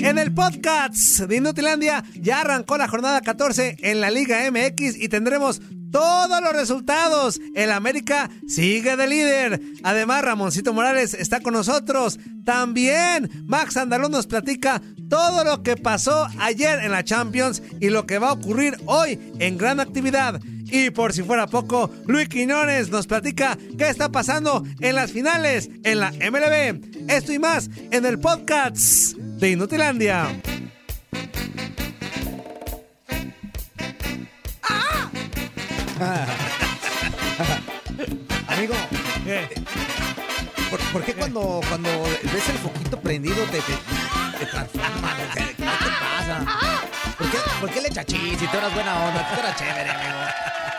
En el podcast de Inutilandia ya arrancó la jornada 14 en la Liga MX y tendremos todos los resultados. El América sigue de líder. Además, Ramoncito Morales está con nosotros. También Max Andalón nos platica todo lo que pasó ayer en la Champions y lo que va a ocurrir hoy en gran actividad. Y por si fuera poco, Luis Quiñones nos platica qué está pasando en las finales en la MLB. Esto y más en el podcast de Inutilandia. Amigo, ¿por, por qué cuando, cuando ves el foquito prendido te, te, te transforma? ¿Qué, qué te pasa? ¿Por qué, ¿Por qué le chachí? Si tú eras buena onda, tú eras chévere, amigo.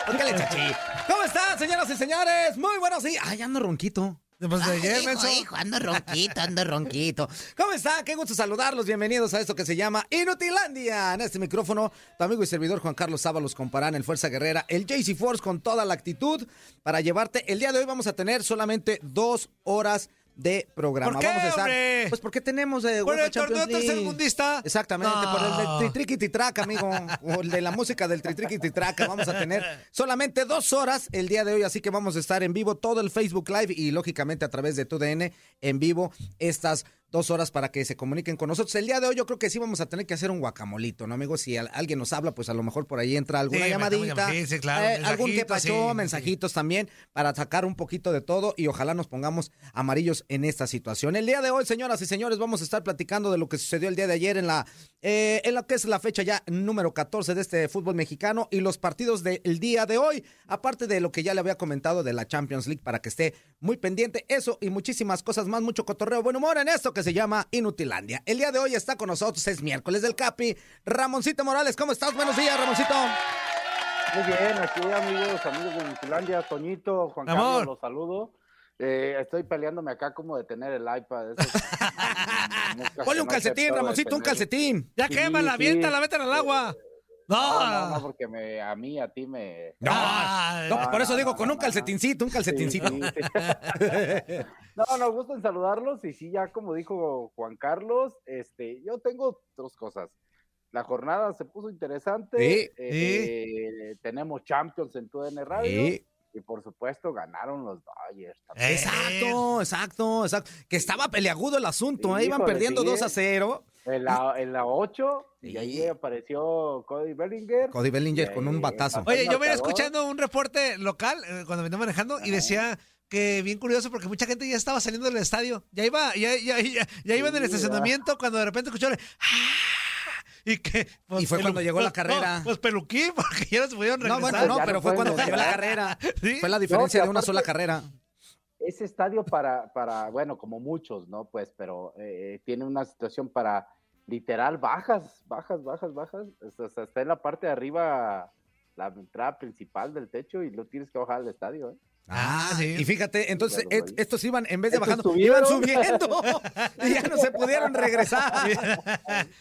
¿Por qué le chachí? ¿Cómo están, señoras y señores? Muy buenos días. Ay, ando ronquito. Ayer, hijo, menso. hijo, ando ronquito, ando ronquito. ¿Cómo están? Qué gusto saludarlos. Bienvenidos a esto que se llama Inutilandia. En este micrófono, tu amigo y servidor Juan Carlos Sábalos comparán el Fuerza Guerrera, el JC Force con toda la actitud para llevarte. El día de hoy vamos a tener solamente dos horas de programa. ¿Por qué, vamos a estar, hombre? Pues porque tenemos eh, Por UEFA el torneo Champions tercermundista. Exactamente, No. por el del tritriqui titraca, amigo. O el de la música del tritriqui titraca. Vamos a tener solamente dos horas el día de hoy, así que vamos a estar en vivo todo el Facebook Live y lógicamente a través de TUDN en vivo estas dos horas para que se comuniquen con nosotros. El día de hoy yo creo que sí vamos a tener que hacer un guacamolito, ¿no, amigo? Si al- alguien nos habla, pues a lo mejor por ahí entra alguna Sí, llamadita. sí, sí, claro, eh, algún que sí, mensajitos también para sacar un poquito de todo y ojalá nos pongamos amarillos en esta situación. El día de hoy, señoras y señores, vamos a estar platicando de lo que sucedió el día de ayer en la eh, en lo que es la fecha ya número 14 de este fútbol mexicano y los partidos del día de hoy, aparte de lo que ya le había comentado de la Champions League para que esté muy pendiente, eso y muchísimas cosas más, mucho cotorreo, buen humor en esto que se llama Inutilandia. El día de hoy está con nosotros, es miércoles del Capi, Ramoncito Morales, ¿cómo estás? Buenos días, Ramoncito. Muy bien, aquí amigos, amigos de Inutilandia, Toñito, Juan Amor. Carlos, los saludo. Eh, estoy peleándome acá como de tener el iPad. Ponle un calcetín, Ramoncito, un calcetín. Ya Sí, quémala, sí. aviéntala, métela al agua. No, No, no, no, porque me, a mí, a ti me... No, Ah, no, por eso no, digo, no, con no, un calcetincito, un calcetincito. sí, sí. no, nos gusta en saludarlos y sí, ya como dijo Juan Carlos, este, yo tengo dos cosas. La jornada se puso interesante. Sí, eh, Tenemos Champions en TUDN Radio. Sí. Y por supuesto ganaron los Dodgers. también. Exacto, exacto, exacto. Que estaba peleagudo el asunto, ¿eh? iban Híjole, perdiendo sí, 2 a ¿eh? 0. En la, en la 8, Sí. y ahí apareció Cody Bellinger. Cody Bellinger con un Eh, batazo. Oye, yo venía escuchando un reporte local eh, cuando venía manejando y decía que bien curioso porque mucha gente ya estaba saliendo del estadio. Ya iba, ya, ya, ya, ya iba en el estacionamiento cuando de repente escuchó ¡Ah! y que Y fue cuando llegó la pues, carrera. no, pues peluquín porque ya no se pudieron No, regresar. bueno, no, ya pero no fue cuando cayó la carrera. Sí. Fue la diferencia No, de una sola carrera. Ese estadio para, para, bueno, como muchos, ¿no? Pues, pero eh, tiene una situación para literal bajas, bajas, bajas, bajas. Sea, está en la parte de arriba, la entrada principal del techo y lo tienes que bajar al estadio, ¿eh? Ah, sí. Y fíjate, entonces et- estos iban, en vez de Estos bajando, subieron. iban subiendo. y ya no se pudieron regresar.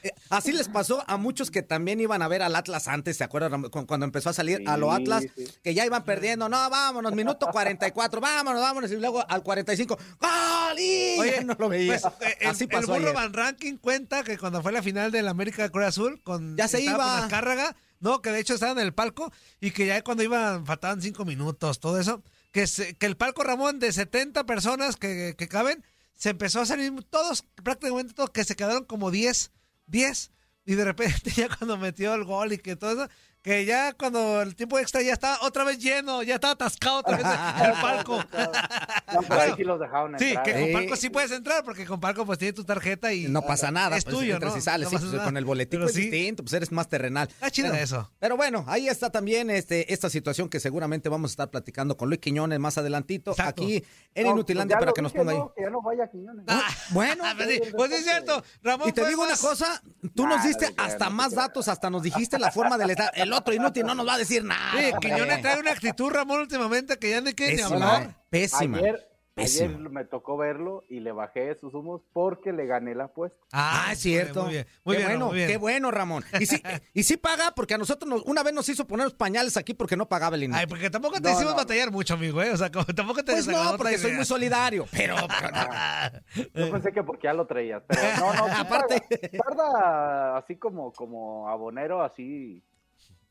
Eh, Así les pasó a muchos que también iban a ver al Atlas antes, ¿se acuerdan? Cuando empezó a salir a lo Atlas, sí. que ya iban perdiendo. No, vámonos, minuto 44, vámonos, vámonos. Y luego al 45, ¡Gol! Y Oye, no lo veía. Pues, eh, el, Así el pasó burro. Van Ranking cuenta que cuando fue la final del América Cruz Azul con Ya se iba. con Azcárraga, no, que de hecho estaba en el palco y que ya cuando iban faltaban cinco minutos, todo eso, que el palco Ramón de 70 personas que, que caben se empezó a salir todos, prácticamente todos, que se quedaron como 10, 10. Y de repente ya cuando metió el gol y que todo eso, que ya cuando el tiempo extra ya estaba otra vez lleno, ya estaba atascado otra vez el palco. No, pero ahí sí los dejaron Sí, entrar. que ¿eh? con Palco sí puedes entrar, porque con Palco pues tiene tu tarjeta y No pasa nada. Es pues, tuyo, entras ¿no? y sales, No sí, pues, con el boletito Pero es sí. distinto, pues eres más terrenal. Está chido pero, eso. Pero bueno, ahí está también este, esta situación que seguramente vamos a estar platicando con Luis Quiñones más adelantito, Exacto. aquí en No, Inutilandia pues para que nos ponga ahí. no, Que ya no vaya a Quiñones. Ah, Bueno, pues sí, pues sí es cierto. Ramón y te digo una cosa, tú nos diste hasta más datos, hasta nos dijiste la forma del estar. El otro inútil no nos va a decir nada. Sí. Quiñones trae una actitud, Ramón, últimamente que ya no quiere ni Pésima, hablar. eh, pésima. Ayer, Pésima. ayer me tocó verlo y le bajé sus humos porque le gané la apuesta. Ah, es cierto. Muy bien, muy qué bien, bueno, muy bien. qué bueno, Ramón. Y sí, y sí paga porque a nosotros nos- una vez nos hizo poner los pañales aquí porque no pagaba el inútil. Ay, porque tampoco te No, hicimos no. batallar mucho, amigo, ¿eh? O sea, como tampoco te Pues no, porque que soy muy solidario. Pero, pero no. Yo pensé que porque ya lo traías, pero no, no, sí Aparte- paga. tarda así como, como abonero, así,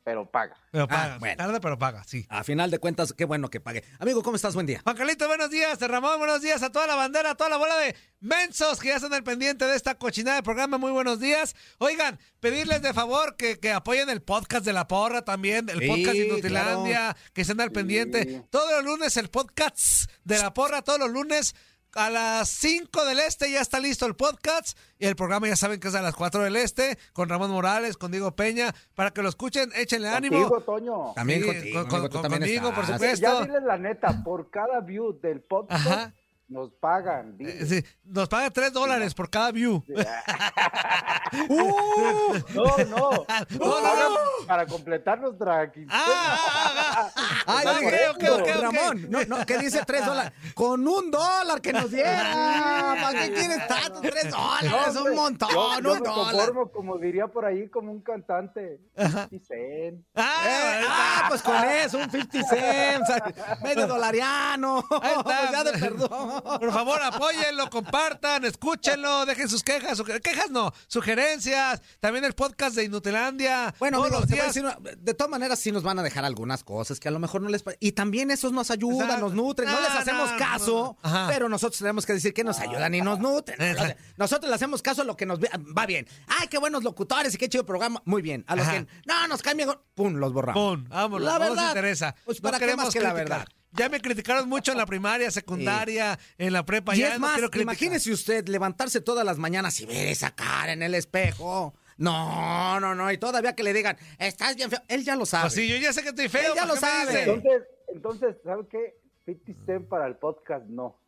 pero paga. Pero Ah, paga, bueno. tarde, pero paga, sí. A final de cuentas, qué bueno que pague. Amigo, ¿cómo estás? Buen día. Juan Carlito, buenos días. Ramón, buenos días a toda la bandera, a toda la bola de mensos que ya están al pendiente de esta cochinada de programa. Muy buenos días. Oigan, pedirles de favor que, que apoyen el podcast de La Porra también, el Sí, podcast de Inutilandia, que estén al Sí. pendiente. Todos los lunes el podcast de La Porra, todos los lunes. A las 5 del este ya está listo el podcast y el programa ya saben que es a las 4 del este con Ramón Morales, con Diego Peña, para que lo escuchen, échenle ánimo. Contigo, Toño. También Sí, contigo, con- con- también conmigo, por supuesto. Ya diles la neta, por cada view del podcast Ajá. Nos pagan. Eh, diles. sí, nos pagan 3 dólares por cada view. ¡Uh! No, no. Nos No, no, pagan no. para completar nuestra quincena. Ah, ah, ah. Ay, Ok, dije, ok, ok, ok. Ramón, no, no, que dice tres dólares. Con un dólar que nos diera. ¿Para qué quieres tanto? Tres dólares, hombre, un montón, yo, yo un me dólar. conformo, como diría por ahí, como un cantante. 50 cent. Ah, Eh, ah, pues con eso, un 50 cents, medio dolariano. Ahí está. Ya de perdón. Por favor, apóyenlo, compartan, escúchenlo, dejen sus quejas, quejas no, sugerencias, también el podcast de Inutilandia. Bueno, todos los días. decir de todas maneras sí nos van a dejar algunas cosas que a lo mejor no les y también esos nos ayudan, Exacto. nos nutren, no, No, les hacemos no, caso, no. Pero nosotros tenemos que decir que nos ayudan y nos nutren. Exacto. Nosotros le hacemos caso a lo que nos va bien. Ay, qué buenos locutores y qué chido programa. Muy bien. A los Ajá. que no nos cambian, pum, los borramos. Pum, vámonos, La no nos verdad, interesa. Pues para qué más que la verdad. Ya me criticaron mucho en la primaria, secundaria, en la prepa. Y ya es no más, imagínese usted levantarse todas las mañanas y ver esa cara en el espejo. No, no, no. Y todavía que le digan, estás bien feo. Él ya lo sabe. Pues sí, yo ya sé que estoy feo. Él ya ¿por lo sabe. Entonces, entonces, ¿sabe qué? 50 cent para el podcast, no.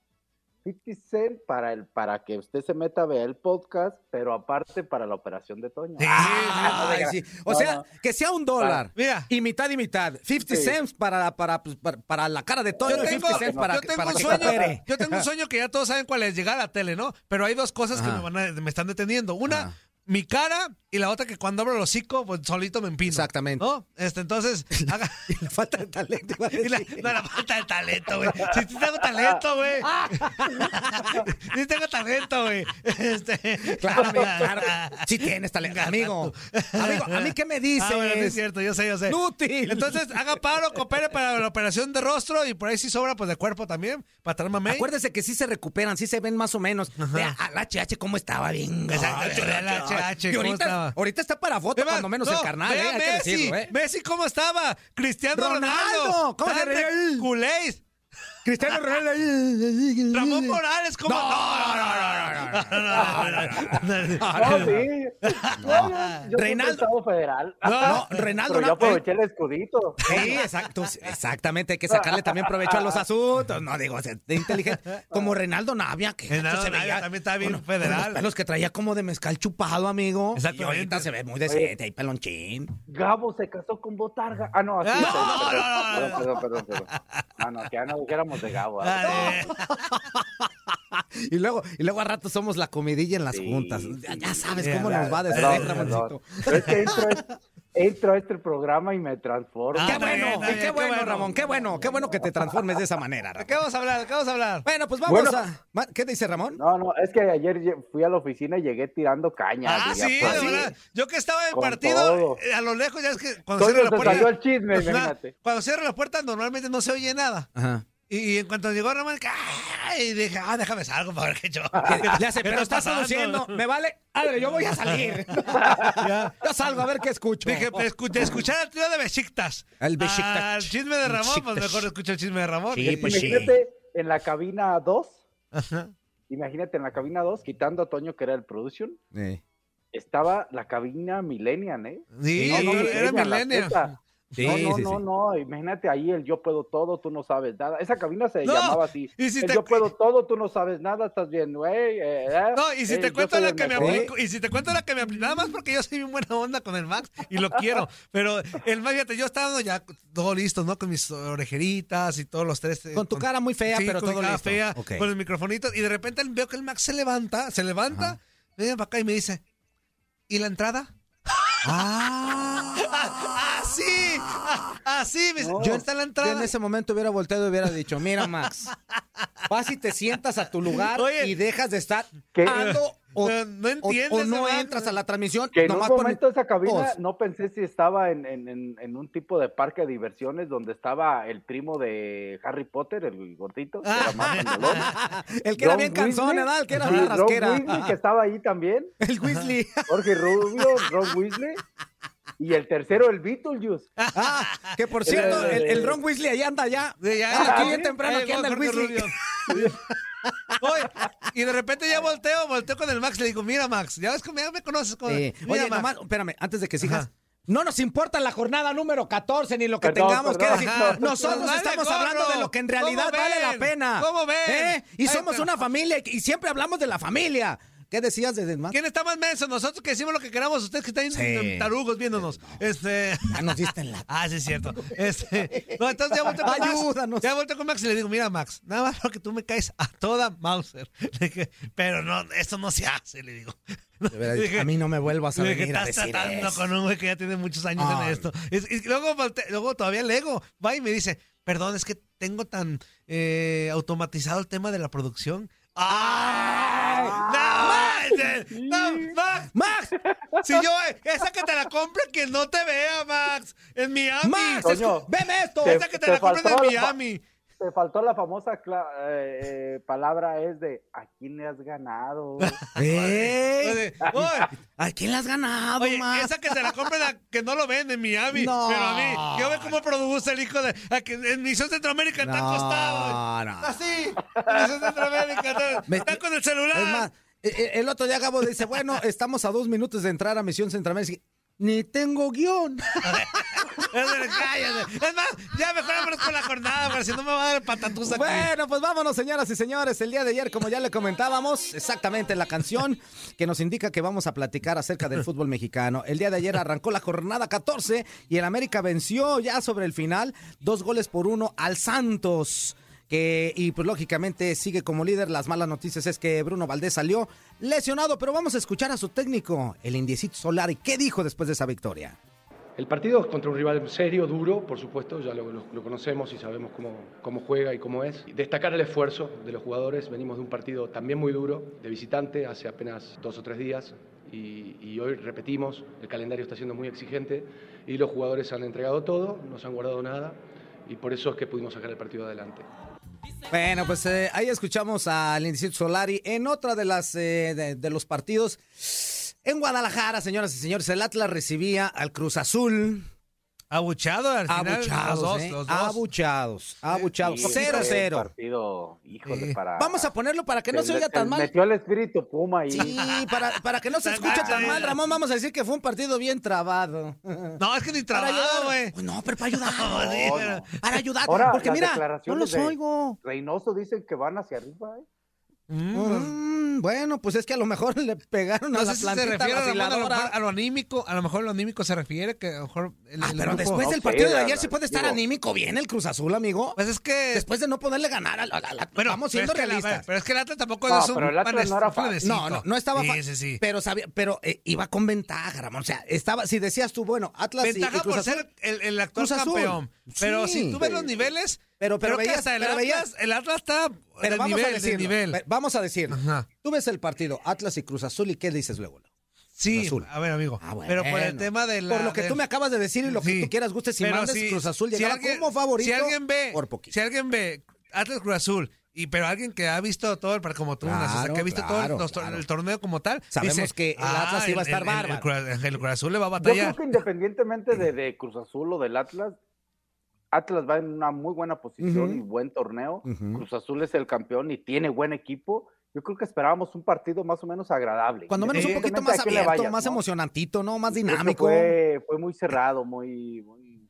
50 cent para, el, para que usted se meta a ver el podcast, pero aparte para la operación de Toño. Sí, Ay, diga- sí. O no, sea, no. que sea un dólar. Mira. Y mitad y mitad. 50 Sí. cents para, para, pues, para, para la cara de Toño Yo y tengo, 50 cents para, yo que- tengo para un que sueño, coopere. yo tengo un sueño que ya todos saben cuál es, llegar a la tele, ¿no? Pero hay dos cosas que me, van a- me están deteniendo. Una, Ajá. Mi cara y la otra que cuando abro el hocico, pues solito me empino. Exactamente. ¿No? Este, entonces, haga- Y la falta de talento. a y la- no, la falta de talento, güey. Si sí tengo talento, güey. Sí tengo talento, güey. Este, Claro, amigo, claro. Sí tienes talento. Amigo, amigo, ¿a mí qué me dices? Ah, bueno, sí es cierto, yo sé, yo sé. Inútil. Entonces, haga paro, coopere para la operación de rostro y por ahí sí sobra, pues, de cuerpo también, para traer mamey. Acuérdese que sí se recuperan, sí se ven más o menos. Vea, al HH cómo estaba bien. Exacto, HH, Y ¿cómo ahorita, está para foto, cuando menos no, el carnal, vea eh, Messi, decirlo, ¿eh? Messi, ¿cómo estaba? Cristiano Ronaldo, Ronaldo. ¿cómo se? Culéis. Cristiano Ronaldo. Ramón Morales, ¿cómo? No, no, no, no, no, no, no. No, sí. Reinaldo. Federal. No, Reinaldo, Pero yo aproveché el escudito. Sí, exacto, exactamente, hay que sacarle también provecho a los asuntos, no digo, inteligente, como Reinaldo Navia, que Reinaldo se Navia también estaba bien federal. Los que traía como de mezcal chupado, amigo. Exactamente. Y ahorita se ve muy decente, ahí pelonchín. Gabo se casó con Botarga. Ah, no, así. No, no, no, perdón, perdón, perdón. Ah, no, que ya no dijéramos de Gabo. ¿ah? Y luego, y luego a rato somos la comidilla en las Sí, juntas. sí, Ya, ya sabes sí, cómo nos va de Perdón, Ramoncito. es que entro, a- entro a este programa y me transformo. Ah, Qué bueno, bien, bien, qué qué bueno, bueno. Ramón, qué bueno, qué bueno que te transformes de esa manera. ¿De Ramón. qué vamos a hablar? ¿De qué vamos a hablar? Bueno, pues vamos Bueno. a. ¿Qué dice Ramón? No, no, es que ayer fui a la oficina y llegué tirando caña. Ah, sí, pues, de verdad. Yo que estaba en Con partido, todo. eh, a lo lejos, ya es que cuando Toño cierra la puerta. salió el chisme, imagínate. Cuando cierra la puerta, normalmente no se oye nada. Ajá. Y, en cuanto llegó Ramón, ¡ay! dije, ah, déjame salgo para ver qué yo. Le hace, pero estás produciendo, me vale. Yo voy a salir. yo salgo a ver qué escucho. Dije, pues, escuchar al tío de Besiktas. El Besiktas. Al chisme de Ramón, pues mejor escucha el chisme de Ramón. Sí, pues sí. Imagínate en la cabina 2. Imagínate en la cabina 2, quitando a Toño, que era el production. Sí. Estaba la cabina Millennial, ¿eh? Sí, No, no, era la Millennial. Sí, no, no, sí, no, sí. no, imagínate ahí el yo puedo todo, tú no sabes nada. Esa cabina se No, llamaba así. y si el te- yo puedo todo, tú no sabes nada, estás bien, güey. eh, eh, No, y si eh, te cuento la el que me aplico, y si te cuento la que me aplico, nada más porque yo soy bien buena onda con el Max y lo quiero, pero el Max, fíjate, yo estaba ya todo listo, ¿no? Con mis orejeritas y todos los tres. eh, Con tu cara muy fea, sí, pero con mi todo cara listo. fea, con los microfonitos, y de repente veo que el Max se levanta, se levanta, viene para acá y me dice, ¿y la entrada? Ah. Así, así, me dice, No. yo está la Yo entrada. en ese momento hubiera volteado y hubiera dicho, mira Max, vas y te sientas a tu lugar Oye. y dejas de estar ¿Qué? ando o, No, entiendes, o no entras a la transmisión. Que en un nomás por- momento esa cabina no pensé si estaba en, en- en- en un tipo de parque de diversiones donde estaba el primo de Harry Potter, el gordito, que era más mandolón. El que era Ron bien ¿verdad? El que era una Ron rasquera. Weasley, que estaba ahí también. El Weasley. Jorge Rubio, Ron Weasley. Y el tercero, el Beetlejuice. Ah, que por cierto, el, el Ron Weasley ahí anda ya. Sí, ya, aquí ya. bien temprano, Eh, aquí anda el Weasley. Oye, y de repente ya volteo, volteo con el Max, le digo, mira Max, ya ves que ya me conoces. Con... Sí. Mira, Oye, Max. nomás, espérame, antes de que sigas. Ajá. No nos importa la jornada número 14 ni lo que Perdón, tengamos que decir. Ajá. Nosotros vale estamos gorro. hablando de lo que en realidad ¿Cómo vale la pena. ¿Cómo ven? ¿Eh? Y Ay, somos pero- una familia y siempre hablamos de la familia. ¿Qué decías de Max? ¿Quién está más menso? Nosotros que decimos lo que queramos, ustedes que están Sí. en tarugos viéndonos. Este. Ya nos diste en la... Ah, sí, es cierto. Este, no, entonces ya volteo con Ayúdanos. Max. Ya volteo con Max y le digo, mira, Max, nada más porque tú me caes a toda Mauser. Dije, pero no, esto no se hace, le digo. De verdad, Dije- a mí no me vuelvas a venir a estás decir tratando eso. con un güey que ya tiene muchos años en esto. Y, y luego, todavía Lego va y me dice, perdón, es que tengo tan eh, automatizado el tema de la producción. ¡Ay! ¡No! ¡No, Max! ¡Max! Si yo, esa que te la compre, que no te vea, Max. En Miami. ¡Max! Escu- ¡Veme esto! Te- esa que te, te la compren en Miami. Te faltó la famosa cla- eh, eh, palabra es de ¿a quién le has ganado? ¡Eh! Oye, oye, ¿A quién le has ganado, Oye, Max? esa que se la compren a- que no lo venden en Miami. No. Pero a mí, yo veo cómo produce el hijo de. A que en Misión Centroamérica está acostado. No, no. Así. Misión Centroamérica está, Me- está con el celular. Es más, eh, eh, el otro día Gabo dice, bueno, estamos a dos minutos de entrar a Misión Centroamérica. Ni tengo guion. Es más, ya mejor con la jornada, porque si no me va a dar patatús aquí. Bueno, pues vámonos, señoras y señores. El día de ayer, como ya le comentábamos, exactamente la canción que nos indica que vamos a platicar acerca del fútbol mexicano. El día de ayer arrancó la jornada 14 y el América venció ya sobre el final, dos goles por uno al Santos. Que, y pues lógicamente sigue como líder. Las malas noticias es que Bruno Valdés salió lesionado, pero vamos a escuchar a su técnico, el Indiecito Solari. ¿Qué dijo después de esa victoria? El partido es contra un rival serio, duro, por supuesto, ya lo, lo- lo conocemos y sabemos cómo, cómo juega y cómo es. Destacar el esfuerzo de los jugadores, venimos de un partido también muy duro, de visitante, hace apenas dos o tres días, y, y hoy repetimos, el calendario está siendo muy exigente y los jugadores han entregado todo, no se han guardado nada, y por eso es que pudimos sacar el partido adelante. Bueno, pues eh, ahí escuchamos al Indicito Solari en otra de las eh, de, de los partidos en Guadalajara, señoras y señores. El Atlas recibía al Cruz Azul. Abuchado al final. Abuchados, los dos, ¿eh? los dos. Abuchados, abuchados. Sí, un 0-0. partido, híjole, Sí. para... Vamos a ponerlo para que no se oiga tan mal. Metió el espíritu Puma ahí. Sí, para, para que no se escuche tan mal, Ramón, vamos a decir que fue un partido bien trabado. No, es que ni trabado, güey. Pues no, pero para ayudar. No, No. Para ayudar. Ahora, porque mira, no los de- oigo. Reynoso dicen que van hacia arriba, ¿eh? Mm, bueno, pues es que a lo mejor le pegaron a No la sé si se refiere a, lo mejor vaciladora. a lo anímico, a lo mejor lo anímico se refiere que a lo mejor el, Ah, el pero grupo- después del partido de la- ayer sí puede estar digo- anímico bien el Cruz Azul, amigo. Pues es que Después de no poderle ganar al, Bueno, vamos pero siendo es que la- realistas. pero es que el Atlas tampoco No, es un pero el Atlas no era fácil. No, no, no estaba Sí, fa- sí, sí. Pero sabía, pero eh, iba con ventaja, Ramón. O sea, estaba, si decías tú, bueno, Atlas y- y, Ventaja Cruz por Azul. ser el, el actual Cruz Azul. campeón. Pero Sí. si tú ves los niveles, Pero- pero veías- el pero Atlas, veías- el Atlas está Pero del vamos nivel, a decirlo. nivel. Ve- Vamos a decirlo. Ajá. Tú ves el partido Atlas y Cruz Azul y ¿qué dices luego? Sí, Azul. a ver, amigo. Ah, bueno. Pero por el tema de la... Por lo que de- tú me acabas de decir y lo que Sí. tú quieras, gustes y mandes, si- Cruz Azul si llegaba alguien- como favorito Si alguien ve, por poquito. si alguien ve Atlas Cruz Azul. Y, pero alguien que ha visto todo el como tú, o sea, que ha visto claro, todo el, claro. el torneo como tal. Sabemos dice, que el Atlas iba a estar el- el- el bárbaro". Cruz- El, Cruz Azul le va a Yo creo batallar. que independientemente de, de Cruz Azul o del Atlas, Atlas va en una muy buena posición y buen torneo. Cruz Azul es el campeón y tiene buen equipo. Yo creo que esperábamos un partido más o menos agradable. Cuando menos un poquito más abierto, vayas, más ¿no? emocionantito, ¿no? Más dinámico. Fue, fue muy cerrado, muy. muy,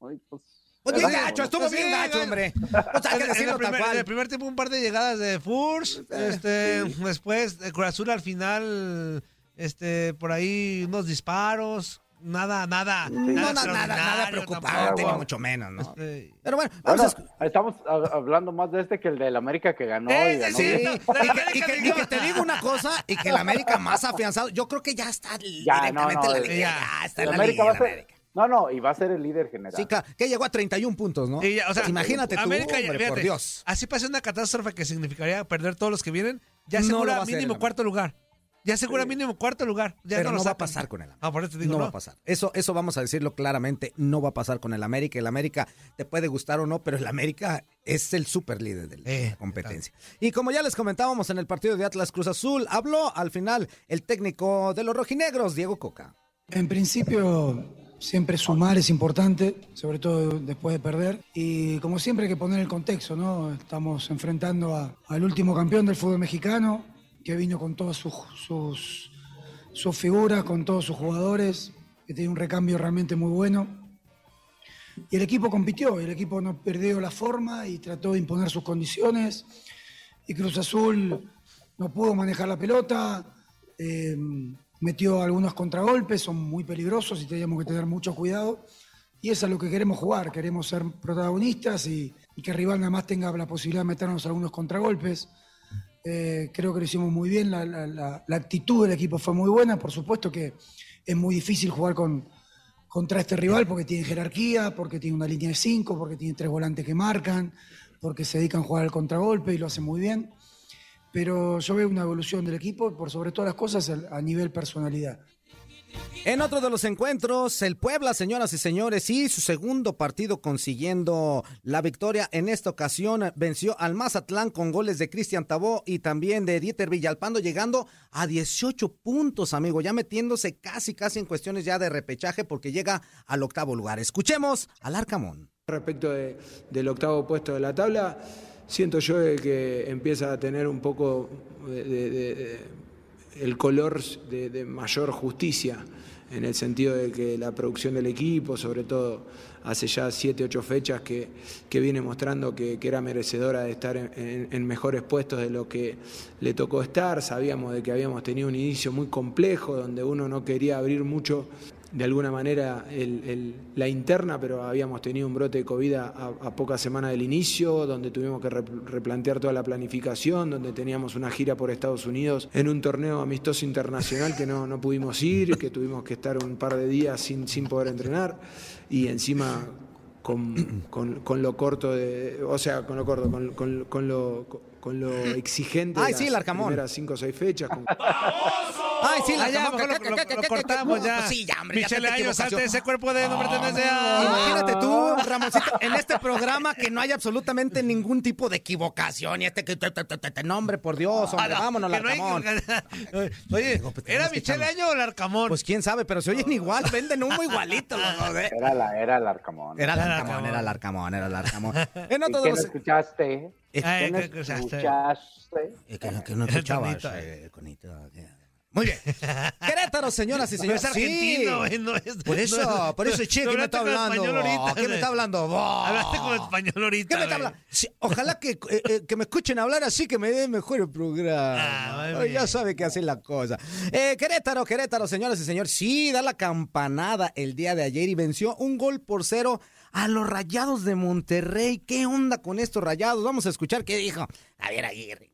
muy, pues, Pues bien gacho, estuvo bien sí, gacho, hombre. Hay que En el, tal primer, en el cual. primer tiempo un par de llegadas de Furs, este, después de Cruz Azul al final, este, por ahí unos disparos, nada, nada, No, nada, nada, nada tampoco. preocupante, ni wow. mucho menos, ¿no? Pero bueno, vamos Bueno, a... estamos ha- hablando más de este que el del América que ganó. y Ese ganó Sí, y que, y que- y que te digo una cosa, y que el América más afianzado, yo creo que ya está Ya, no, directamente no, en la liga, ya está El en la América liga, va a el ser. América. No, no, y va a ser el líder general. Sí, claro, que llegó a 31 puntos, ¿no? y ya, o sea, Imagínate tú, América, hombre, fíjate, por Dios. Así pasa una catástrofe que significaría perder todos los que vienen, ya No asegura el mínimo cuarto lugar. Ya asegura mínimo cuarto lugar. Ya Pero no, no, va a pasar con el América. Ah, por eso te digo, no, no. va a pasar. Eso, eso vamos a decirlo claramente, no va a pasar con el América. El América te puede gustar o no, pero el América es el super líder de la Eh, competencia. Y como ya les comentábamos en el partido de Atlas Cruz Azul, habló al final el técnico de los rojinegros, Diego Coca. En principio, siempre sumar es importante, sobre todo después de perder. Y como siempre hay que poner el contexto, ¿no? Estamos enfrentando a- al último campeón del fútbol mexicano, que vino con todas sus, sus, figuras, con todos sus jugadores, que tiene un recambio realmente muy bueno. Y el equipo compitió, el equipo no perdió la forma y trató de imponer sus condiciones. Y Cruz Azul no pudo manejar la pelota, eh, metió algunos contragolpes, son muy peligrosos y teníamos que tener mucho cuidado. Y eso es lo que queremos jugar, queremos ser protagonistas y, y que rival nada más tenga la posibilidad de meternos algunos contragolpes. Eh, creo que lo hicimos muy bien, la, actitud del equipo fue muy buena, por supuesto que es muy difícil jugar con, contra este rival porque tiene jerarquía, porque tiene una línea de cinco, porque tiene tres volantes que marcan, porque se dedican a jugar al contragolpe y lo hacen muy bien. Pero yo veo una evolución del equipo, por sobre todas las cosas, a nivel personalidad. En otro de los encuentros, el Puebla, señoras y señores, y su segundo partido consiguiendo la victoria. En esta ocasión venció al Mazatlán con goles de Cristian Tabó y también de Dieter Villalpando, llegando a 18 puntos, amigo, ya metiéndose casi, casi en cuestiones ya de repechaje porque llega al octavo lugar. Escuchemos al Arcamón. Respecto de- del octavo puesto de la tabla, siento yo que empieza a tener un poco de- el color de, mayor justicia, en el sentido de que la producción del equipo, sobre todo hace ya siete, ocho fechas, que, que viene mostrando que, era merecedora de estar en mejores puestos de lo que le tocó estar. Sabíamos de que habíamos tenido un inicio muy complejo, donde uno no quería abrir mucho de alguna manera el- el- la interna, pero habíamos tenido un brote de COVID a, a pocas semanas del inicio, donde tuvimos que rep- replantear toda la planificación, donde teníamos una gira por Estados Unidos en un torneo amistoso internacional que no, no pudimos ir, que tuvimos que estar un par de días sin, sin poder entrenar y encima con, con- con lo corto de, o sea, con lo corto, con, con- con lo, con lo exigente Ay, de sí, el las Arcamón. primeras cinco o seis fechas. Ay, sí, Ah, ya, Arcamón, mejor lo, cortamos ya. Sí, ya, hombre, ya Michelle tanta Año, salte de equivocación. ese cuerpo de no pertenece a... Imagínate tú, Ramoncito, en este programa que no hay absolutamente ningún tipo de equivocación y este que te, te, te, te- te- no, hombre, por Dios, hombre, Ah, no, vámonos, no Larcamón. Oye, pues, ¿era Michelle echarnos. Año o el Arcamón? Pues quién sabe, pero se oyen igual, venden humo igualito. los dos, ¿eh? Era, la, era el Arcamón. Era el Era Arcamón, era el Arcamón, era el Arcamón. En ¿Y otro de quién los... escuchaste? Ay, ¿Quién ¿qué escuchaste? escuchaste? Eh, que, no- no escuchabas, eh, conito, que- Muy bien. Querétaro, señoras y No señores. es argentino, güey, no es... Por eso, no- por eso, che, ¿qué me está con hablando? ahorita, ¿Qué me está hablando? Hablaste como español ahorita, ¿Qué me está hablando? Sí, ojalá que, eh, eh, que me escuchen hablar así, que me den mejor el Ah, programa. Ay, ya sabe que hace la cosa. Eh, Querétaro, Querétaro, señoras y señores. Sí, da la campanada el día de ayer y venció un gol por cero a los Rayados de Monterrey. ¿Qué onda con estos Rayados? Vamos a escuchar qué dijo Javier Aguirre.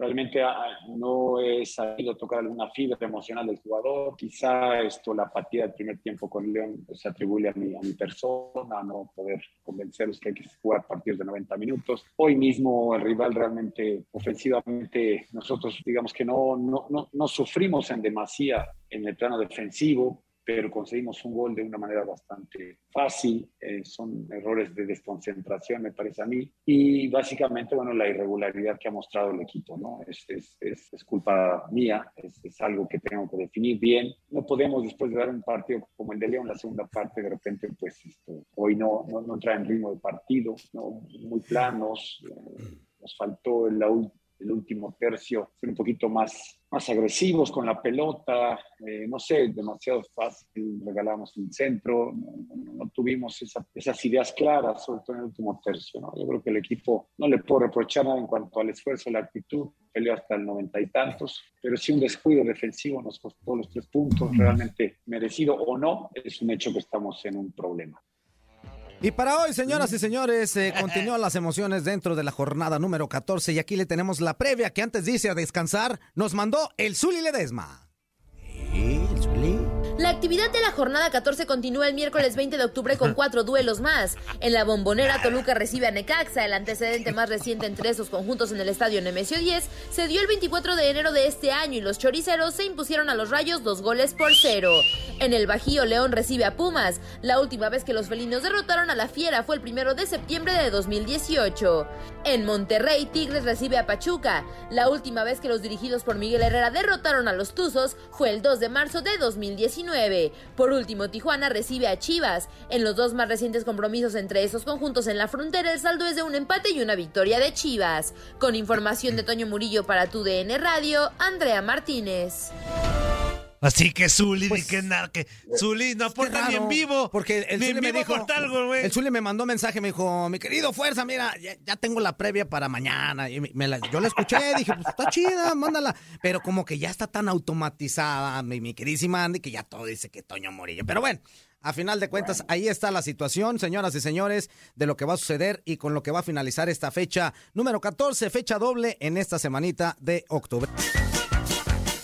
Realmente ah, no he sabido tocar alguna fibra emocional del jugador. Quizá esto, la apatía del primer tiempo con León se atribuye a mi, a mi persona, no poder convencerlos que hay que jugar partidos de 90 minutos. Hoy mismo el rival realmente, ofensivamente, nosotros digamos que no, no, no, no sufrimos en demasía en el plano defensivo, pero conseguimos un gol de una manera bastante fácil. Eh, son errores de desconcentración, me parece a mí. Y básicamente, bueno, la irregularidad que ha mostrado el equipo, ¿no? Es, es, es, culpa mía, es, algo que tengo que definir bien. No podemos, después de dar un partido como el de León, la segunda parte, de repente, pues esto, hoy no, no, no traen ritmo de partido, ¿no? muy planos. Eh, nos faltó el, el último tercio ser un poquito más más agresivos con la pelota, eh, no sé, demasiado fácil, regalamos el centro, no, tuvimos esas ideas claras, sobre todo en el último tercio. ¿no? Yo creo que el equipo no le puedo reprochar nada en cuanto al esfuerzo, la actitud, peleó hasta el noventa y tantos, pero si un descuido defensivo nos costó los tres puntos, realmente merecido o no, es un hecho que estamos en un problema. Y para hoy, señoras y señores, eh, continúan las emociones dentro de la jornada número 14 y aquí le tenemos la previa que antes dice a descansar, nos mandó el Zuli Ledesma. ¿El? La actividad de la jornada 14 continúa el miércoles 20 de octubre con cuatro duelos más. En la bombonera, Toluca recibe a Necaxa. El antecedente más reciente entre esos conjuntos en el estadio Nemesio 10 se dio el 24 de enero de este año y los choriceros se impusieron a los rayos dos goles por cero. En el Bajío, León recibe a Pumas. La última vez que los felinos derrotaron a la Fiera fue el primero de septiembre de 2018. En Monterrey, Tigres recibe a Pachuca. La última vez que los dirigidos por Miguel Herrera derrotaron a los Tuzos fue el 2 de marzo de 2019. Por último, Tijuana recibe a Chivas. En los dos más recientes compromisos entre esos conjuntos en la frontera, el saldo es de un empate y una victoria de Chivas. Con información de Toño Murillo para tu DN Radio, Andrea Martínez. Así que Zuli, pues, que nada, que Zuli no aporta ni en vivo. Porque el Zuli me dijo, algo, el Zuli me mandó mensaje, me dijo, mi querido Fuerza, mira, ya, tengo la previa para mañana. Y me yo la escuché, dije, pues está chida, mándala. Pero como que ya está tan automatizada, mi, mi queridísima Andy, que ya todo dice que Toño Morillo. Pero bueno, a final de cuentas, ahí está la situación, señoras y señores, de lo que va a suceder y con lo que va a finalizar esta fecha número 14, fecha doble en esta semanita de octubre.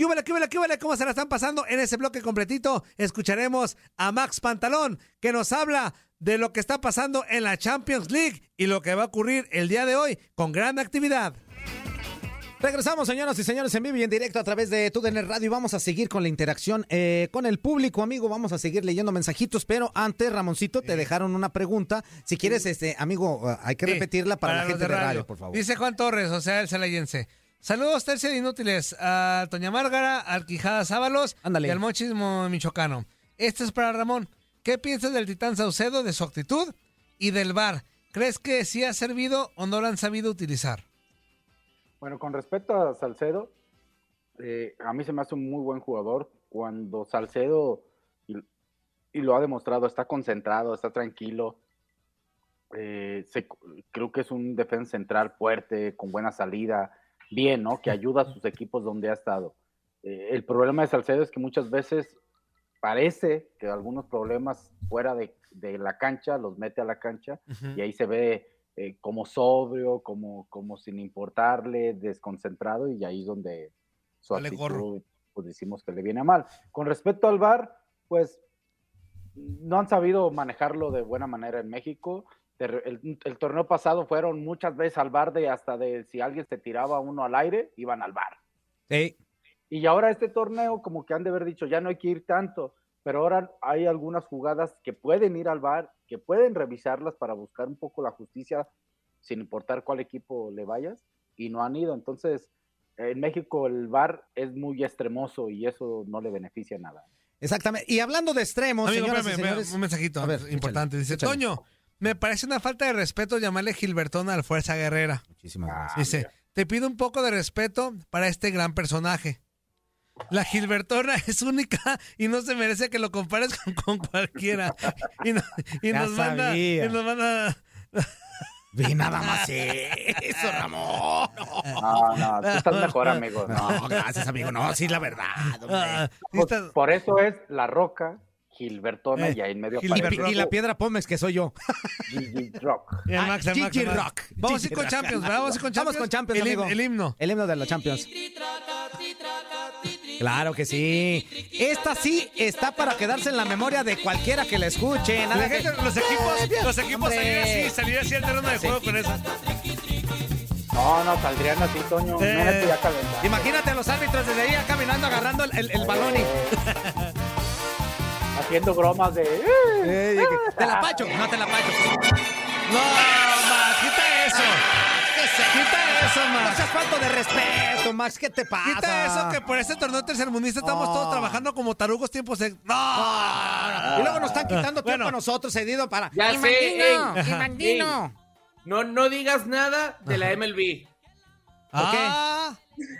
¿Qué huele, qué huele, qué huele? ¿Cómo se la están pasando? En ese bloque completito escucharemos a Max Pantalón, que nos habla de lo que está pasando en la Champions League y lo que va a ocurrir el día de hoy con gran actividad. Regresamos, señoras y señores, en vivo y en directo a través de TUDN Radio y vamos a seguir con la interacción eh, con el público, amigo. Vamos a seguir leyendo mensajitos, pero antes, Ramoncito, te dejaron una pregunta. Si quieres, este amigo, hay que repetirla para, la gente de radio. por favor. Dice Juan Torres, o sea, el celayense. Saludos, tercia de inútiles, a Toña Márgara, al Quijada Sábalos y al Mochismo Michoacano. Este es para Ramón. ¿Qué piensas del Titán Saucedo, de su actitud y del VAR? ¿Crees que sí ha servido o no lo han sabido utilizar? Bueno, con respecto a Salcedo, eh, a mí se me hace un muy buen jugador. Cuando Salcedo, y, lo ha demostrado, está concentrado, está tranquilo, eh, creo que es un defensa central fuerte, con buena salida, bien, ¿no? Que ayuda a sus equipos donde ha estado. Eh, el problema de Salcedo es que muchas veces parece que algunos problemas fuera de, la cancha los mete a la cancha y ahí se ve eh, como sobrio, como, como sin importarle, desconcentrado y ahí es donde su actitud, pues decimos que le viene mal. Con respecto al VAR, pues no han sabido manejarlo de buena manera en México el, torneo pasado fueron muchas veces al bar de hasta de si alguien se tiraba uno al aire, iban al bar. Sí. Y ahora este torneo, como que han de haber dicho, ya no hay que ir tanto, pero ahora hay algunas jugadas que pueden ir al bar, que pueden revisarlas para buscar un poco la justicia, sin importar cuál equipo le vayas, y no han ido. Entonces, en México el bar es muy extremoso y eso no le beneficia nada. Exactamente. Y hablando de extremos, señoras y señores... Un mensajito a ver, importante. Dice, Toño, me parece una falta de respeto llamarle Gilbertona al Fuerza Guerrera. Muchísimas gracias. Dice, te pido un poco de respeto para este gran personaje. La Gilbertona es única y no se merece que lo compares con, con cualquiera. Y, no- y Ya nos manda, sabía. y nos manda- Vi nada más eso, Ramón. No, no, tú estás mejor, amigo. No, gracias, amigo. No, sí, la verdad. hombre. Ah, Pues, por eso es La Roca, Gilbertona Eh, y ahí en medio aparece Y la piedra Pómez, que soy yo. Gigi Rock. Ah, Max, Max, Gigi el Max. Rock. Vamos a ir con. Champions, ¿verdad? Vamos a ir con Champions. Vamos con Champions, el, amigo. el himno. El himno de la Champions. Claro que sí. Esta sí está para quedarse en la memoria de cualquiera que la escuche. Nada que- los equipos, los equipos salían así, salían así al terreno de juego con eso. No, no, saldrían así, Toño. Eh. Imagínate a los árbitros desde ahí caminando agarrando el, el- el balón y... Haciendo bromas de... Te la pacho, no te la pacho. No, Max, quita eso. Quita eso, No Max. seas falto de respeto, Max, ¿qué te pasa? Quita eso que por este torneo tercermundista estamos Oh. todos trabajando como tarugos tiempos de... ¡No! Y luego nos están quitando tiempo Bueno. a nosotros, cedido para... Ya sé. No, no digas nada de la MLB. ¿Por qué?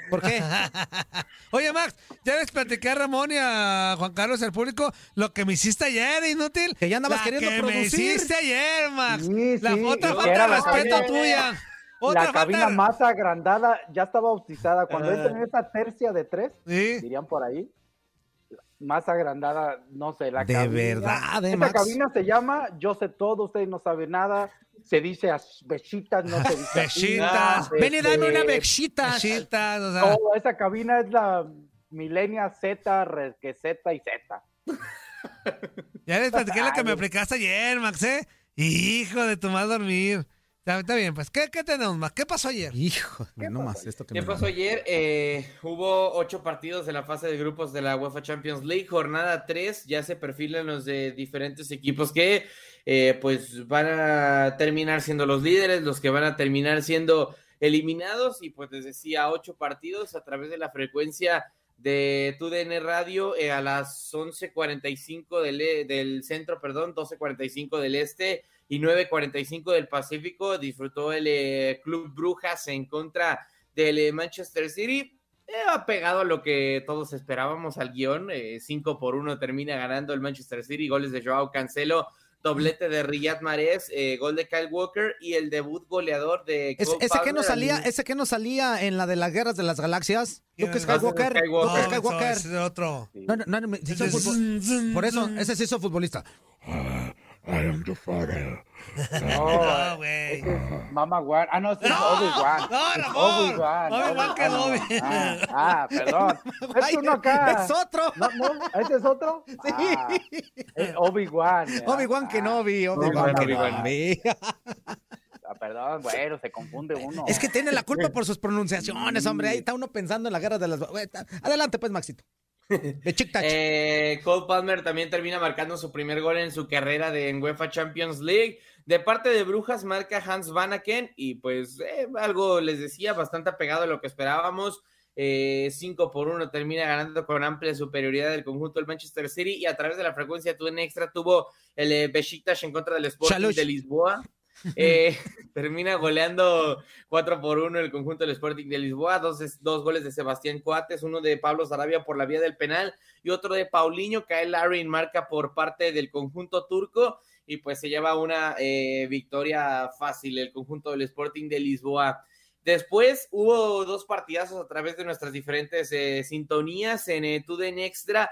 ¿Por qué? Oye, Max, ya les platiqué a Ramón y a Juan Carlos, el público, lo que me hiciste ayer, inútil. Que ya andabas La queriendo que me producir. hiciste ayer, Max. Sí, la sí, otra falta era de la respeto cabina- tuya. Otra La cabina falta... más agrandada ya está bautizada. Cuando entran en esa tercia de tres, Sí. dirían por ahí, más agrandada, no sé, la De cabina. verdad, eh, Esa Max. cabina se llama Yo sé todo, ustedes no saben nada. Se dice a bechitas, no se dice así. Bechitas. Ven y dame una Este, bexita. Chitas, o sea... No, esa cabina es la Milenia Z, que Z y Z. Ya les platiqué lo que me aplicaste ayer, Max, ¿eh? Hijo de tu mal dormir. Está, está bien, pues, ¿qué, ¿qué tenemos, Max? ¿Qué pasó ayer? Hijo, no más esto que ¿Qué me... pasó ayer? Eh, hubo ocho partidos de la fase de grupos de la UEFA Champions League, jornada 3, ya se perfilan los de diferentes equipos que eh, pues van a terminar siendo los líderes, los que van a terminar siendo eliminados y pues les decía ocho partidos a través de la frecuencia de TUDN Radio eh, a las 11.45 del, e- del centro, perdón, 12.45 del este y 9.45 del Pacífico. Disfrutó el eh, Club Brujas en contra del eh, Manchester City. Ha pegado a lo que todos esperábamos al guion. 5 por 1 termina ganando el Manchester City. Goles de Joao Cancelo, doblete de Riyad Mahrez, eh, gol de Kyle Walker y el debut goleador de Es- ese que Palmer no al salía, ese que no salía en la de las guerras de las galaxias. Luke ¿Quién? Skywalker. No, eso Skywalker. es de otro. No, no, no, no, sí hizo Ese es- fútbol- Por eso, ese sí hizo futbolista. No, güey. Es Mama Wan. Ah, no, es Obi-Wan. no, Ramón. Obi-Wan. Obi-Wan Kenobi. Ah, ah, perdón. Es uno acá. Es otro. No, no, ¿ese es otro? Ah, es Obi-Wan. Obi-Wan Kenobi, Obi-Wan Obi-Wan Kenobi. Ah, perdón, bueno, se confunde uno. Es que tiene la culpa por sus pronunciaciones, hombre. Ahí está uno pensando en la guerra de las... Adelante, pues, Maxito. De Chic Touch. Eh, Cole Palmer también termina marcando su primer gol en su carrera de en UEFA Champions League. De parte de Brujas marca Hans Vanaken y pues eh, algo les decía bastante apegado a lo que esperábamos. 5 por 1 termina ganando con amplia superioridad del conjunto del Manchester City y a través de la frecuencia en extra tuvo el eh, Besiktas en contra del Sporting de Lisboa. Eh, termina goleando 4 por 1 el conjunto del Sporting de Lisboa, dos, dos goles de Sebastián Coates, uno de Pablo Sarabia por la vía del penal y otro de Paulinho, Kyle Larin marca por parte del conjunto turco y pues se lleva una eh, victoria fácil el conjunto del Sporting de Lisboa. Después hubo dos partidazos a través de nuestras diferentes eh, sintonías en eh, TUDN Extra.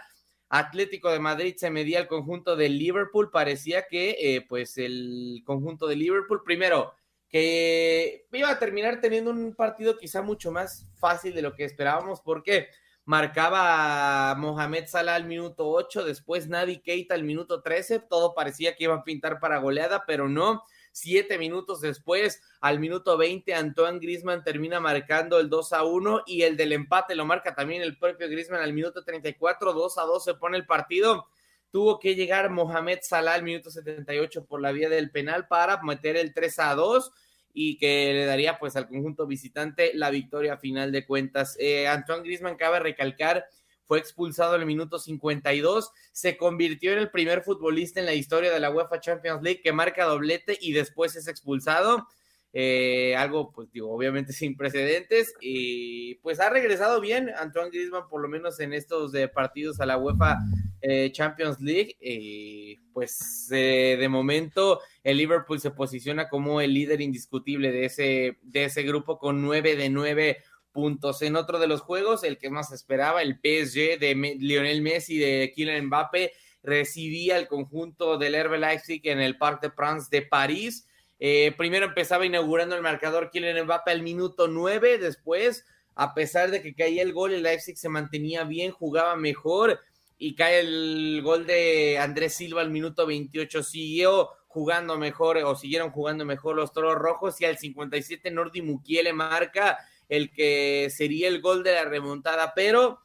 Atlético de Madrid se medía al conjunto de Liverpool. Parecía que, eh, pues, el conjunto de Liverpool, primero, que iba a terminar teniendo un partido quizá mucho más fácil de lo que esperábamos, porque marcaba Mohamed Salah al minuto 8, después Navi Keita al minuto 13. Todo parecía que iba a pintar para goleada, pero no. Siete minutos después, al minuto 20, Antoine Grisman termina marcando el 2 a 1 y el del empate lo marca también el propio Grisman al minuto 34, 2 a 2 se pone el partido. Tuvo que llegar Mohamed Salah al minuto 78 por la vía del penal para meter el 3 a 2 y que le daría pues al conjunto visitante la victoria final de cuentas. Eh, Antoine Grisman cabe recalcar fue expulsado en el minuto 52, se convirtió en el primer futbolista en la historia de la UEFA Champions League que marca doblete y después es expulsado. Eh, algo, pues digo, obviamente sin precedentes, y pues ha regresado bien Antoine Griezmann, por lo menos en estos partidos a la UEFA eh, Champions League, y pues eh, de momento el Liverpool se posiciona como el líder indiscutible de ese, de ese grupo con 9 de 9 puntos. En otro de los juegos, el que más esperaba, el PSG de Lionel Messi, de Kylian Mbappe, recibía el conjunto del Herbe Leipzig en el Parc de France de París eh, primero empezaba inaugurando el marcador Kylian Mbappe al minuto 9, después, a pesar de que caía el gol, el Leipzig se mantenía bien, jugaba mejor y cae el gol de Andrés Silva al minuto 28, siguió jugando mejor o siguieron jugando mejor los Toros Rojos y al 57 Nordi Mukiele marca el que sería el gol de la remontada, pero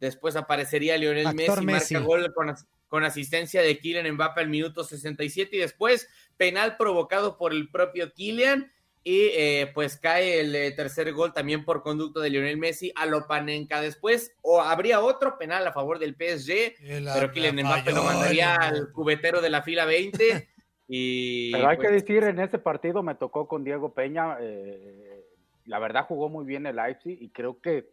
después aparecería Lionel Messi, Messi, marca gol con, con asistencia de Kylian Mbappe al minuto 67 y después penal provocado por el propio Kylian y eh, pues cae el eh, tercer gol también por conducto de Lionel Messi a Lopanenka después o habría otro penal a favor del PSG pero Kylian Mbappe lo mandaría al cubetero de la fila 20 y pero hay que pues, decir en ese partido me tocó con Diego Peña eh, la verdad jugó muy bien el Leipzig y creo que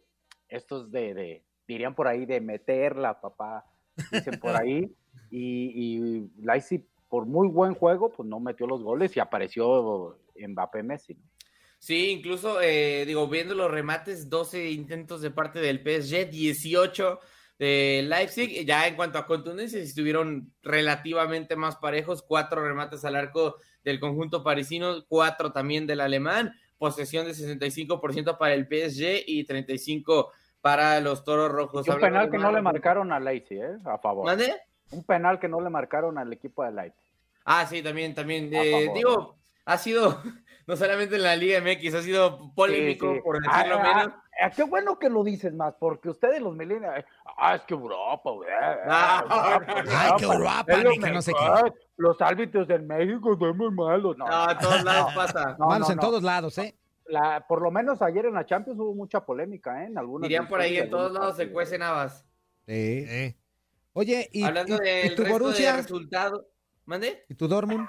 estos de, de dirían por ahí de meterla papá dicen por ahí. Y, y Leipzig por muy buen juego, pues no metió los goles y apareció Mbappé Messi. Sí, incluso, eh, digo, viendo los remates, 12 intentos de parte del PSG, 18 de Leipzig. Ya en cuanto a contundencias, estuvieron relativamente más parejos, cuatro remates al arco del conjunto parisino, cuatro también del alemán, posesión de 65% para el PSG y 35% para los Toros Rojos. Y un penal que no le marcaron a Leipzig, ¿eh? A favor. ¿Mande? Un penal que no le marcaron al equipo de Leipzig. Ah, sí, también, también. Eh, digo, ha sido, no solamente en la Liga MX, ha sido polémico, por decirlo ah, menos. Ah, qué bueno que lo dices más, porque ustedes los millennials, ah, es que Europa, güey. Ah, Ay, qué Europa, ni que no sé qué. Los árbitros en México son muy malos. No, No, en todos lados pasa. No, Malos en no. todos lados, ¿eh? La, por lo menos ayer en la Champions hubo mucha polémica, ¿eh? En algunas Dirían por ahí, en todos lados se cuecen habas. Sí. Oye, ¿y, Hablando y- tu resto Borussia? de resultados. ¿Mande? ¿Y tu Dortmund?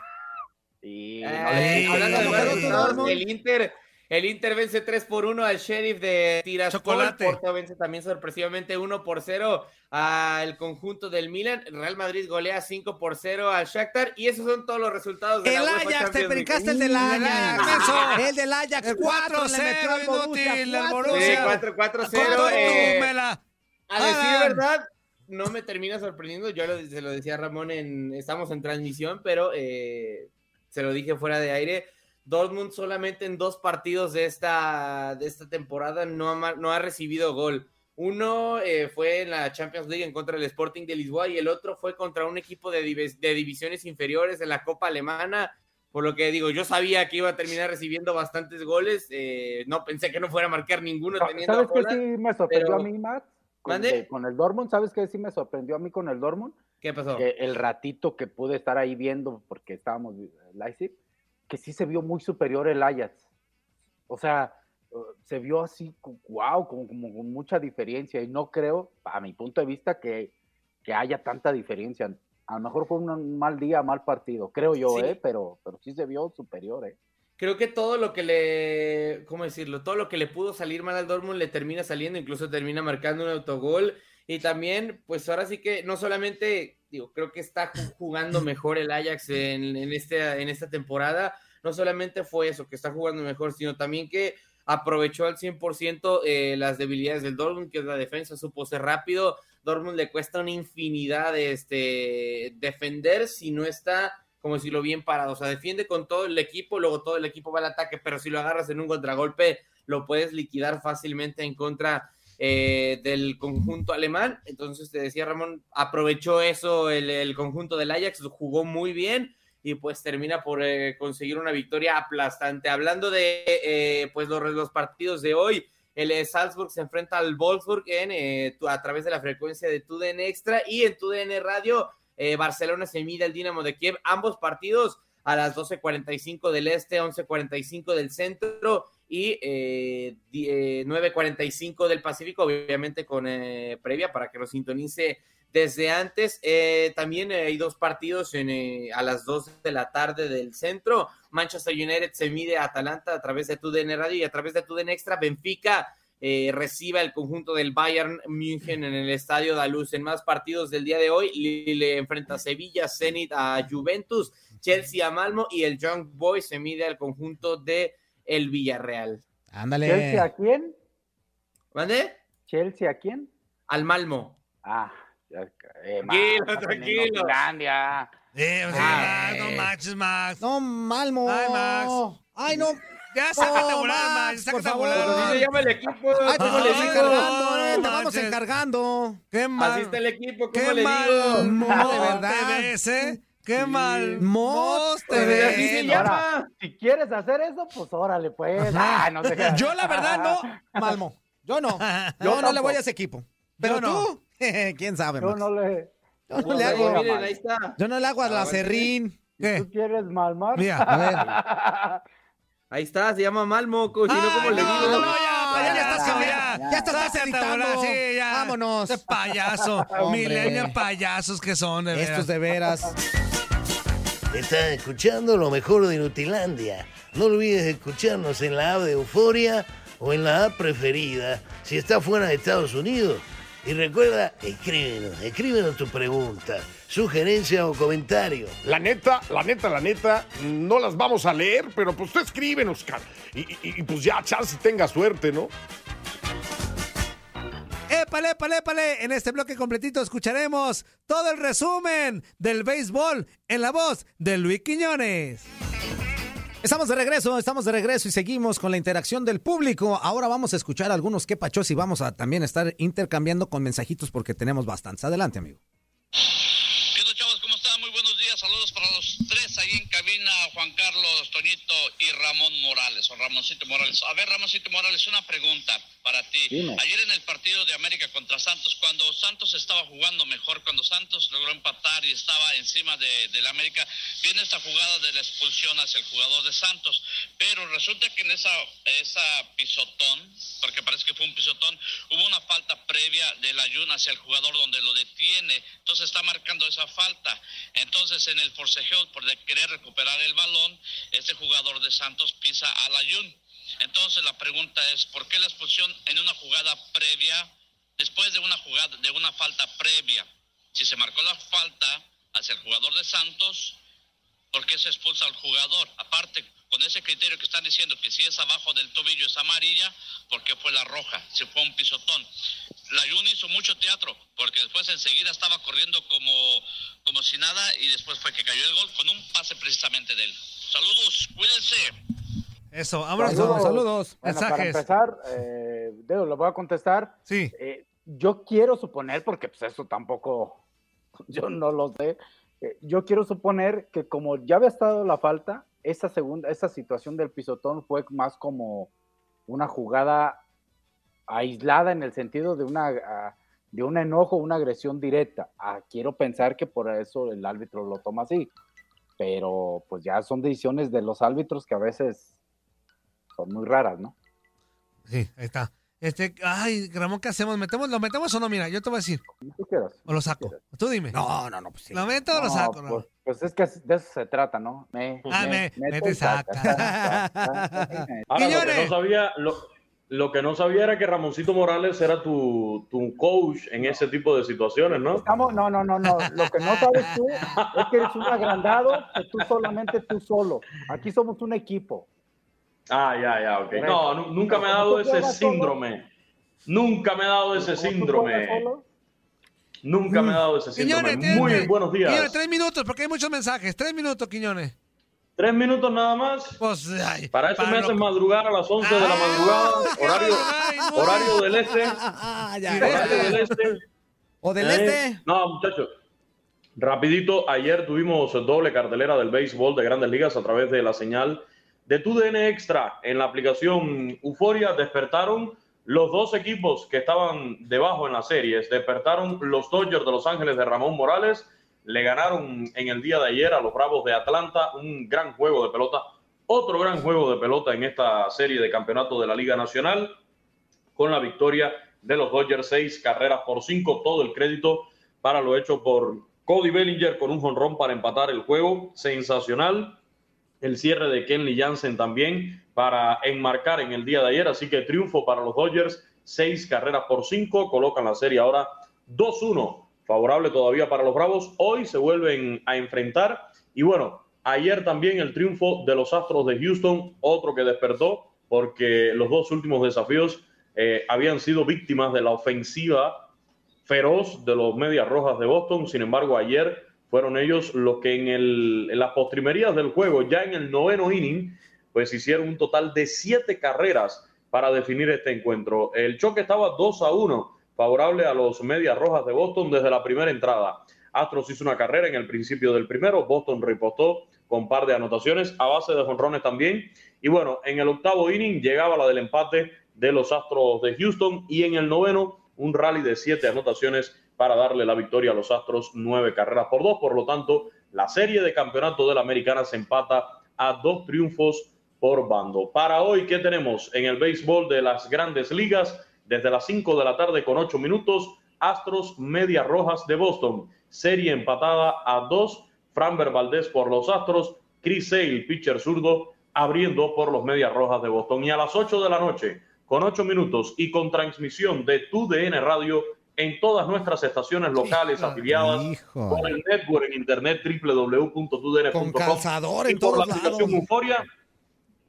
Y Eh, no hablando de el Inter, el Inter vence 3 por 1 al Sheriff de Tiraspol. Chocolate. Porto vence también sorpresivamente 1 por 0 al conjunto del Milan. Real Madrid golea 5 por 0 al Shakhtar. Y esos son todos los resultados de El la Ajax, te brincaste el del Ajax. El del Ajax, El 4 le metió 4-0 al Borussia, inútil, el 4. Sí, Borussia. 4 4 0 ¿Cuánto eh, túmela? A decir verdad, no me termina sorprendiendo. Yo lo, se lo decía a Ramón en estamos en transmisión, pero eh, se lo dije fuera de aire. Dortmund solamente en dos partidos de esta, de esta temporada no ha, no ha recibido gol. Uno eh, fue en la Champions League en contra del Sporting de Lisboa y el otro fue contra un equipo de, divis- de divisiones inferiores en la Copa Alemana. Por lo que digo, yo sabía que iba a terminar recibiendo bastantes goles. eh, no pensé que no fuera a marcar ninguno teniendo a ¿Sabes qué sí me sorprendió pero- a mí, Matt? Con, con el Dortmund, ¿sabes qué sí me sorprendió a mí con el Dortmund? ¿Qué pasó? Que el ratito que pude estar ahí viendo, porque estábamos en Leipzig, que sí se vio muy superior el Ajax. O sea, eh, se vio así, wow, como, como con mucha diferencia. Y no creo, a mi punto de vista, que, que haya tanta diferencia. A lo mejor fue un mal día, mal partido, creo yo, Sí. ¿eh? Pero, pero sí se vio superior, ¿eh? Creo que todo lo que le, ¿cómo decirlo? Todo lo que le pudo salir mal al Dortmund le termina saliendo, incluso termina marcando un autogol. Y también, pues ahora sí que no solamente, digo, creo que está ju- jugando mejor el Ajax en, en, este, en esta temporada. No solamente fue eso, que está jugando mejor, sino también que aprovechó al 100% eh, las debilidades del Dortmund, que es la defensa, supo ser rápido. Dortmund le cuesta una infinidad de este, defender si no está como decirlo, bien parado. O sea, defiende con todo el equipo, luego todo el equipo va al ataque, pero si lo agarras en un contragolpe, lo puedes liquidar fácilmente en contra eh, del conjunto alemán. Entonces, te decía Ramón, aprovechó eso el, el conjunto del Ajax, jugó muy bien y pues termina por eh, conseguir una victoria aplastante. Hablando de eh, pues los, los, partidos de hoy, el eh, Salzburg se enfrenta al Wolfsburg en, eh, a través de la frecuencia de TUDN Extra y en TUDN Radio. Eh, Barcelona se mide al Dinamo de Kiev. Ambos partidos a las 12.45 del este, 11.45 del centro y eh, 9.45 del Pacífico, obviamente con eh, previa para que lo sintonice desde antes. Eh, también hay dos partidos eh, a las 2 de la tarde del centro. Manchester United se mide a Atalanta a través de TUDN Radio y a través de TUDN Extra. Benfica eh, reciba el conjunto del Bayern München en el Estadio Daluz. En más partidos del día de hoy, le enfrenta a Sevilla, Zenit a Juventus, Chelsea a Malmo y el Young Boys se mide al conjunto de el Villarreal. Ándale. ¿Chelsea a quién? ¿Mande? ¿Chelsea a quién? Al Malmo. Ah, ya, eh, Tranquilo, tranquilo. Finlandia. Eh, o sea, Ah, no manches, Max. No, Malmo. Ay, Max. Ay, no. Ya sácate a No, volar, Max. Max, Sácate a volar. llama el equipo. Ay, te ¿Cómo le digo? encargando, eh, te no vamos encargando. Qué mal. Así está el equipo, ¿cómo Qué le mal. digo? mo de verdad. te ves, ¿eh? Qué mal. Mos te ves. Ahora, si quieres hacer eso, pues órale, pues. No qué. Yo, la verdad, no, Malmo. Yo no. Yo no le voy a ese equipo. Pero no. tú, quién sabe, Yo Max. no le. Yo no no le hago. a Miren, ahí está. Yo no le hago a la Ah, bueno. serrín. ¿Qué? ¿Tú quieres malmar? Mira, A ver. Ahí está, se llama Malmo, coach. No, Ay, ¿cómo le no, digo? no, ya, ya, ya estás ya, cambiando. ya estás editando. Sí, ya. Vámonos. Este payaso. Milenios payasos que son, de. Estos de veras. Estás escuchando lo mejor de Nutilandia. No olvides escucharnos en la app de Euforia o en la app preferida si estás fuera de Estados Unidos. Y recuerda, escríbenos, escríbenos tu pregunta, sugerencia o comentario. La neta, la neta, la neta, no las vamos a leer, pero pues tú escríbenos, cara. Y, y- y, pues ya, chance tenga suerte, ¿no? Épale, épale, épale. En este bloque completito escucharemos todo el resumen del béisbol en la voz de Luis Quiñones. Estamos de regreso, estamos de regreso y seguimos con la interacción del público. Ahora vamos a escuchar algunos quepachos y vamos a también estar intercambiando con mensajitos porque tenemos bastantes. Adelante, amigo. ¿Qué onda, chavos? ¿Cómo están? Muy buenos días. Saludos para los tres ahí en cabina, Juan Carlos, Toñito y Ramón Morales, o Ramoncito Morales. A ver, Ramoncito Morales, una pregunta para ti. Dime. Ayer en el partido de América contra Santos, cuando Santos estaba jugando mejor, cuando Santos logró empatar y estaba encima de, del América, viene esta jugada de la expulsión hacia el jugador de Santos. Pero resulta que en esa, esa pisotón, porque parece que fue un pisotón, hubo una falta previa del ayuno hacia el jugador donde lo detiene. Entonces está marcando esa falta. Entonces en el forcejeo por de querer recuperar el balón, este jugador de Santos pisa al ayun. Entonces la pregunta es, ¿por qué la expulsión en una jugada previa, después de una jugada, de una falta previa? Si se marcó la falta hacia el jugador de Santos, ¿por qué se expulsa al jugador? Aparte, con ese criterio que están diciendo que si es abajo del tobillo es amarilla, ¿por qué fue la roja? Si fue un pisotón. La Jun hizo mucho teatro, porque después enseguida estaba corriendo como, como si nada y después fue que cayó el gol con un pase precisamente de él. Saludos, cuídense. Eso, vámonos. Saludos, saludos. Bueno, para Mensajes. empezar, eh, Dedo, lo voy a contestar. Sí. Eh, yo quiero suponer, porque pues eso tampoco, yo no lo sé, eh, yo quiero suponer que como ya había estado la falta, esa segunda, esa situación del pisotón fue más como una jugada aislada en el sentido de una ah, de un enojo, una agresión directa. Ah, quiero pensar que por eso el árbitro lo toma así, pero pues ya son decisiones de los árbitros que a veces son muy raras, ¿no? Sí, ahí está. Este, ay, Ramón, ¿qué hacemos? ¿Metemos, ¿Lo metemos o no? Mira, yo te voy a decir. Tú quieras. O lo saco. Tú dime. No, no, no, pues sí. ¿Lo meto o lo No, saco? pues, pues es que de eso se trata, ¿no? Me, Ah, me- mete y saca. Ahora, lo que no sabía, lo, lo que no sabía era que Ramoncito Morales era tu, tu coach en ese tipo de situaciones, ¿no? Estamos, no, no, no, no. Lo que no sabes tú es que eres un agrandado, que tú solamente tú solo. Aquí somos un equipo. Ah, ya, ya, ok. No, nu- nunca me ha dado ese síndrome. Nunca me ha dado ese síndrome. Nunca me ha dado ese síndrome. Quiñones, Muy buenos Quiñones, días. tres minutos, porque hay muchos mensajes. Tres minutos, Quiñones. ¿Tres minutos nada más? Pues, ay, Para eso me hacen madrugar a las 11 de la madrugada. Horario, horario del este. Ah, ya. Horario del este. ¿O del Eh, este? No, muchachos. Rapidito, ayer tuvimos doble cartelera del béisbol de grandes ligas a través de la señal de TUDN Extra en la aplicación Euforia. Despertaron los dos equipos que estaban debajo en las series. Despertaron los Dodgers de Los Ángeles de Ramón Morales le ganaron en el día de ayer a los Bravos de Atlanta, un gran juego de pelota, otro gran juego de pelota en esta serie de campeonato de la Liga Nacional, con la victoria de los Dodgers, seis carreras por cinco, todo el crédito para lo hecho por Cody Bellinger con un jonrón para empatar el juego, sensacional, el cierre de Kenley Jansen también para enmarcar en el día de ayer, así que triunfo para los Dodgers, seis carreras por cinco, colocan la serie ahora 2-1 favorable todavía para los Bravos. Hoy se vuelven a enfrentar y bueno, ayer también el triunfo de los Astros de Houston, otro que despertó porque los dos últimos desafíos eh, habían sido víctimas de la ofensiva feroz de los Medias Rojas de Boston. Sin embargo, ayer fueron ellos los que en, el, las postrimerías del juego, ya en el noveno inning, pues hicieron un total de siete carreras para definir este encuentro. El choque estaba 2 a 1 favorable a los Medias Rojas de Boston desde la primera entrada. Astros hizo una carrera en el principio del primero, Boston repostó con par de anotaciones a base de jonrones también. Y bueno, en el octavo inning llegaba la del empate de los Astros de Houston y en el noveno un rally de siete anotaciones para darle la victoria a los Astros, nueve carreras por dos. Por lo tanto, la serie de campeonato de la Americana se empata a dos triunfos por bando. Para hoy, ¿qué tenemos en el béisbol de las grandes ligas? desde las 5 de la tarde con 8 minutos, Astros Medias Rojas de Boston. Serie empatada a 2, Framber Valdés por los Astros, Chris Sale, pitcher zurdo, abriendo por los Medias Rojas de Boston. Y a las 8 de la noche, con 8 minutos y con transmisión de TUDN Radio en todas nuestras estaciones locales afiliadas con el network en internet www.tudn.com y por la aplicación Euforia.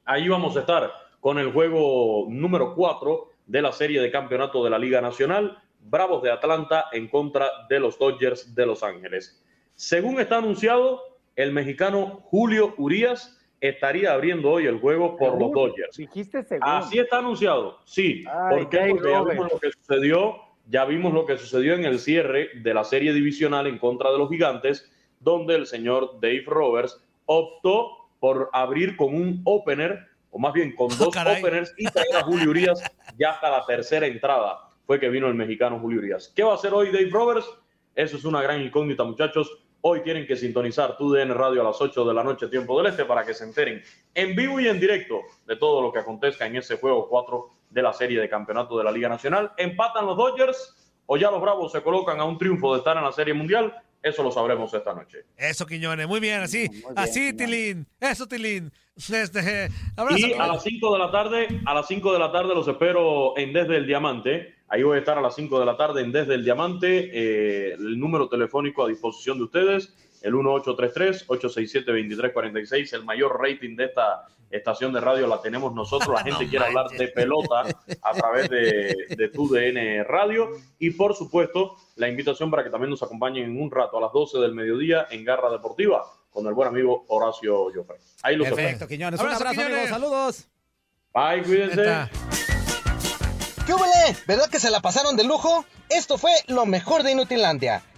Ahí vamos a estar con el juego número 4 de la serie de campeonato de la Liga Nacional, Bravos de Atlanta en contra de los Dodgers de Los Ángeles. Según está anunciado, el mexicano Julio Urias estaría abriendo hoy el juego por los Dodgers. Así está anunciado, sí. porque ya vimos lo que sucedió, ya vimos lo que sucedió en el cierre de la serie divisional en contra de los gigantes, donde el señor Dave Roberts optó por abrir con un opener o más bien con dos openers y traer a Julio Urias ya hasta la tercera entrada fue que vino el mexicano Julio Urias. ¿Qué va a hacer hoy Dave Roberts? Eso es una gran incógnita, muchachos. Hoy tienen que sintonizar tu DN Radio a las 8 de la noche, tiempo del este, para que se enteren en vivo y en directo de todo lo que acontezca en ese juego 4 de la serie de campeonato de la Liga Nacional. ¿Empatan los Dodgers o ya los Bravos se colocan a un triunfo de estar en la serie mundial? Eso lo sabremos esta noche. Eso, Quiñones, muy bien, así, así, Tilín, eso, Tilín. Este, y a las 5 de la tarde, a las 5 de la tarde los espero en Desde el Diamante. Ahí voy a estar a las 5 de la tarde en Desde el Diamante. Eh, el número telefónico a disposición de ustedes, el 1833-867-2346, el mayor rating de esta estación de radio la tenemos nosotros. La gente quiere hablar de pelota a través de, de tu DN Radio. Y por supuesto, la invitación para que también nos acompañen en un rato a las 12 del mediodía en Garra Deportiva con el buen amigo Horacio Joffre. Ahí lo Perfecto, Quiñones. Un abrazo, amigos. Saludos. Bye, cuídense. ¿Qué huele? ¿Verdad que se la pasaron de lujo? Esto fue lo mejor de Inutilandia.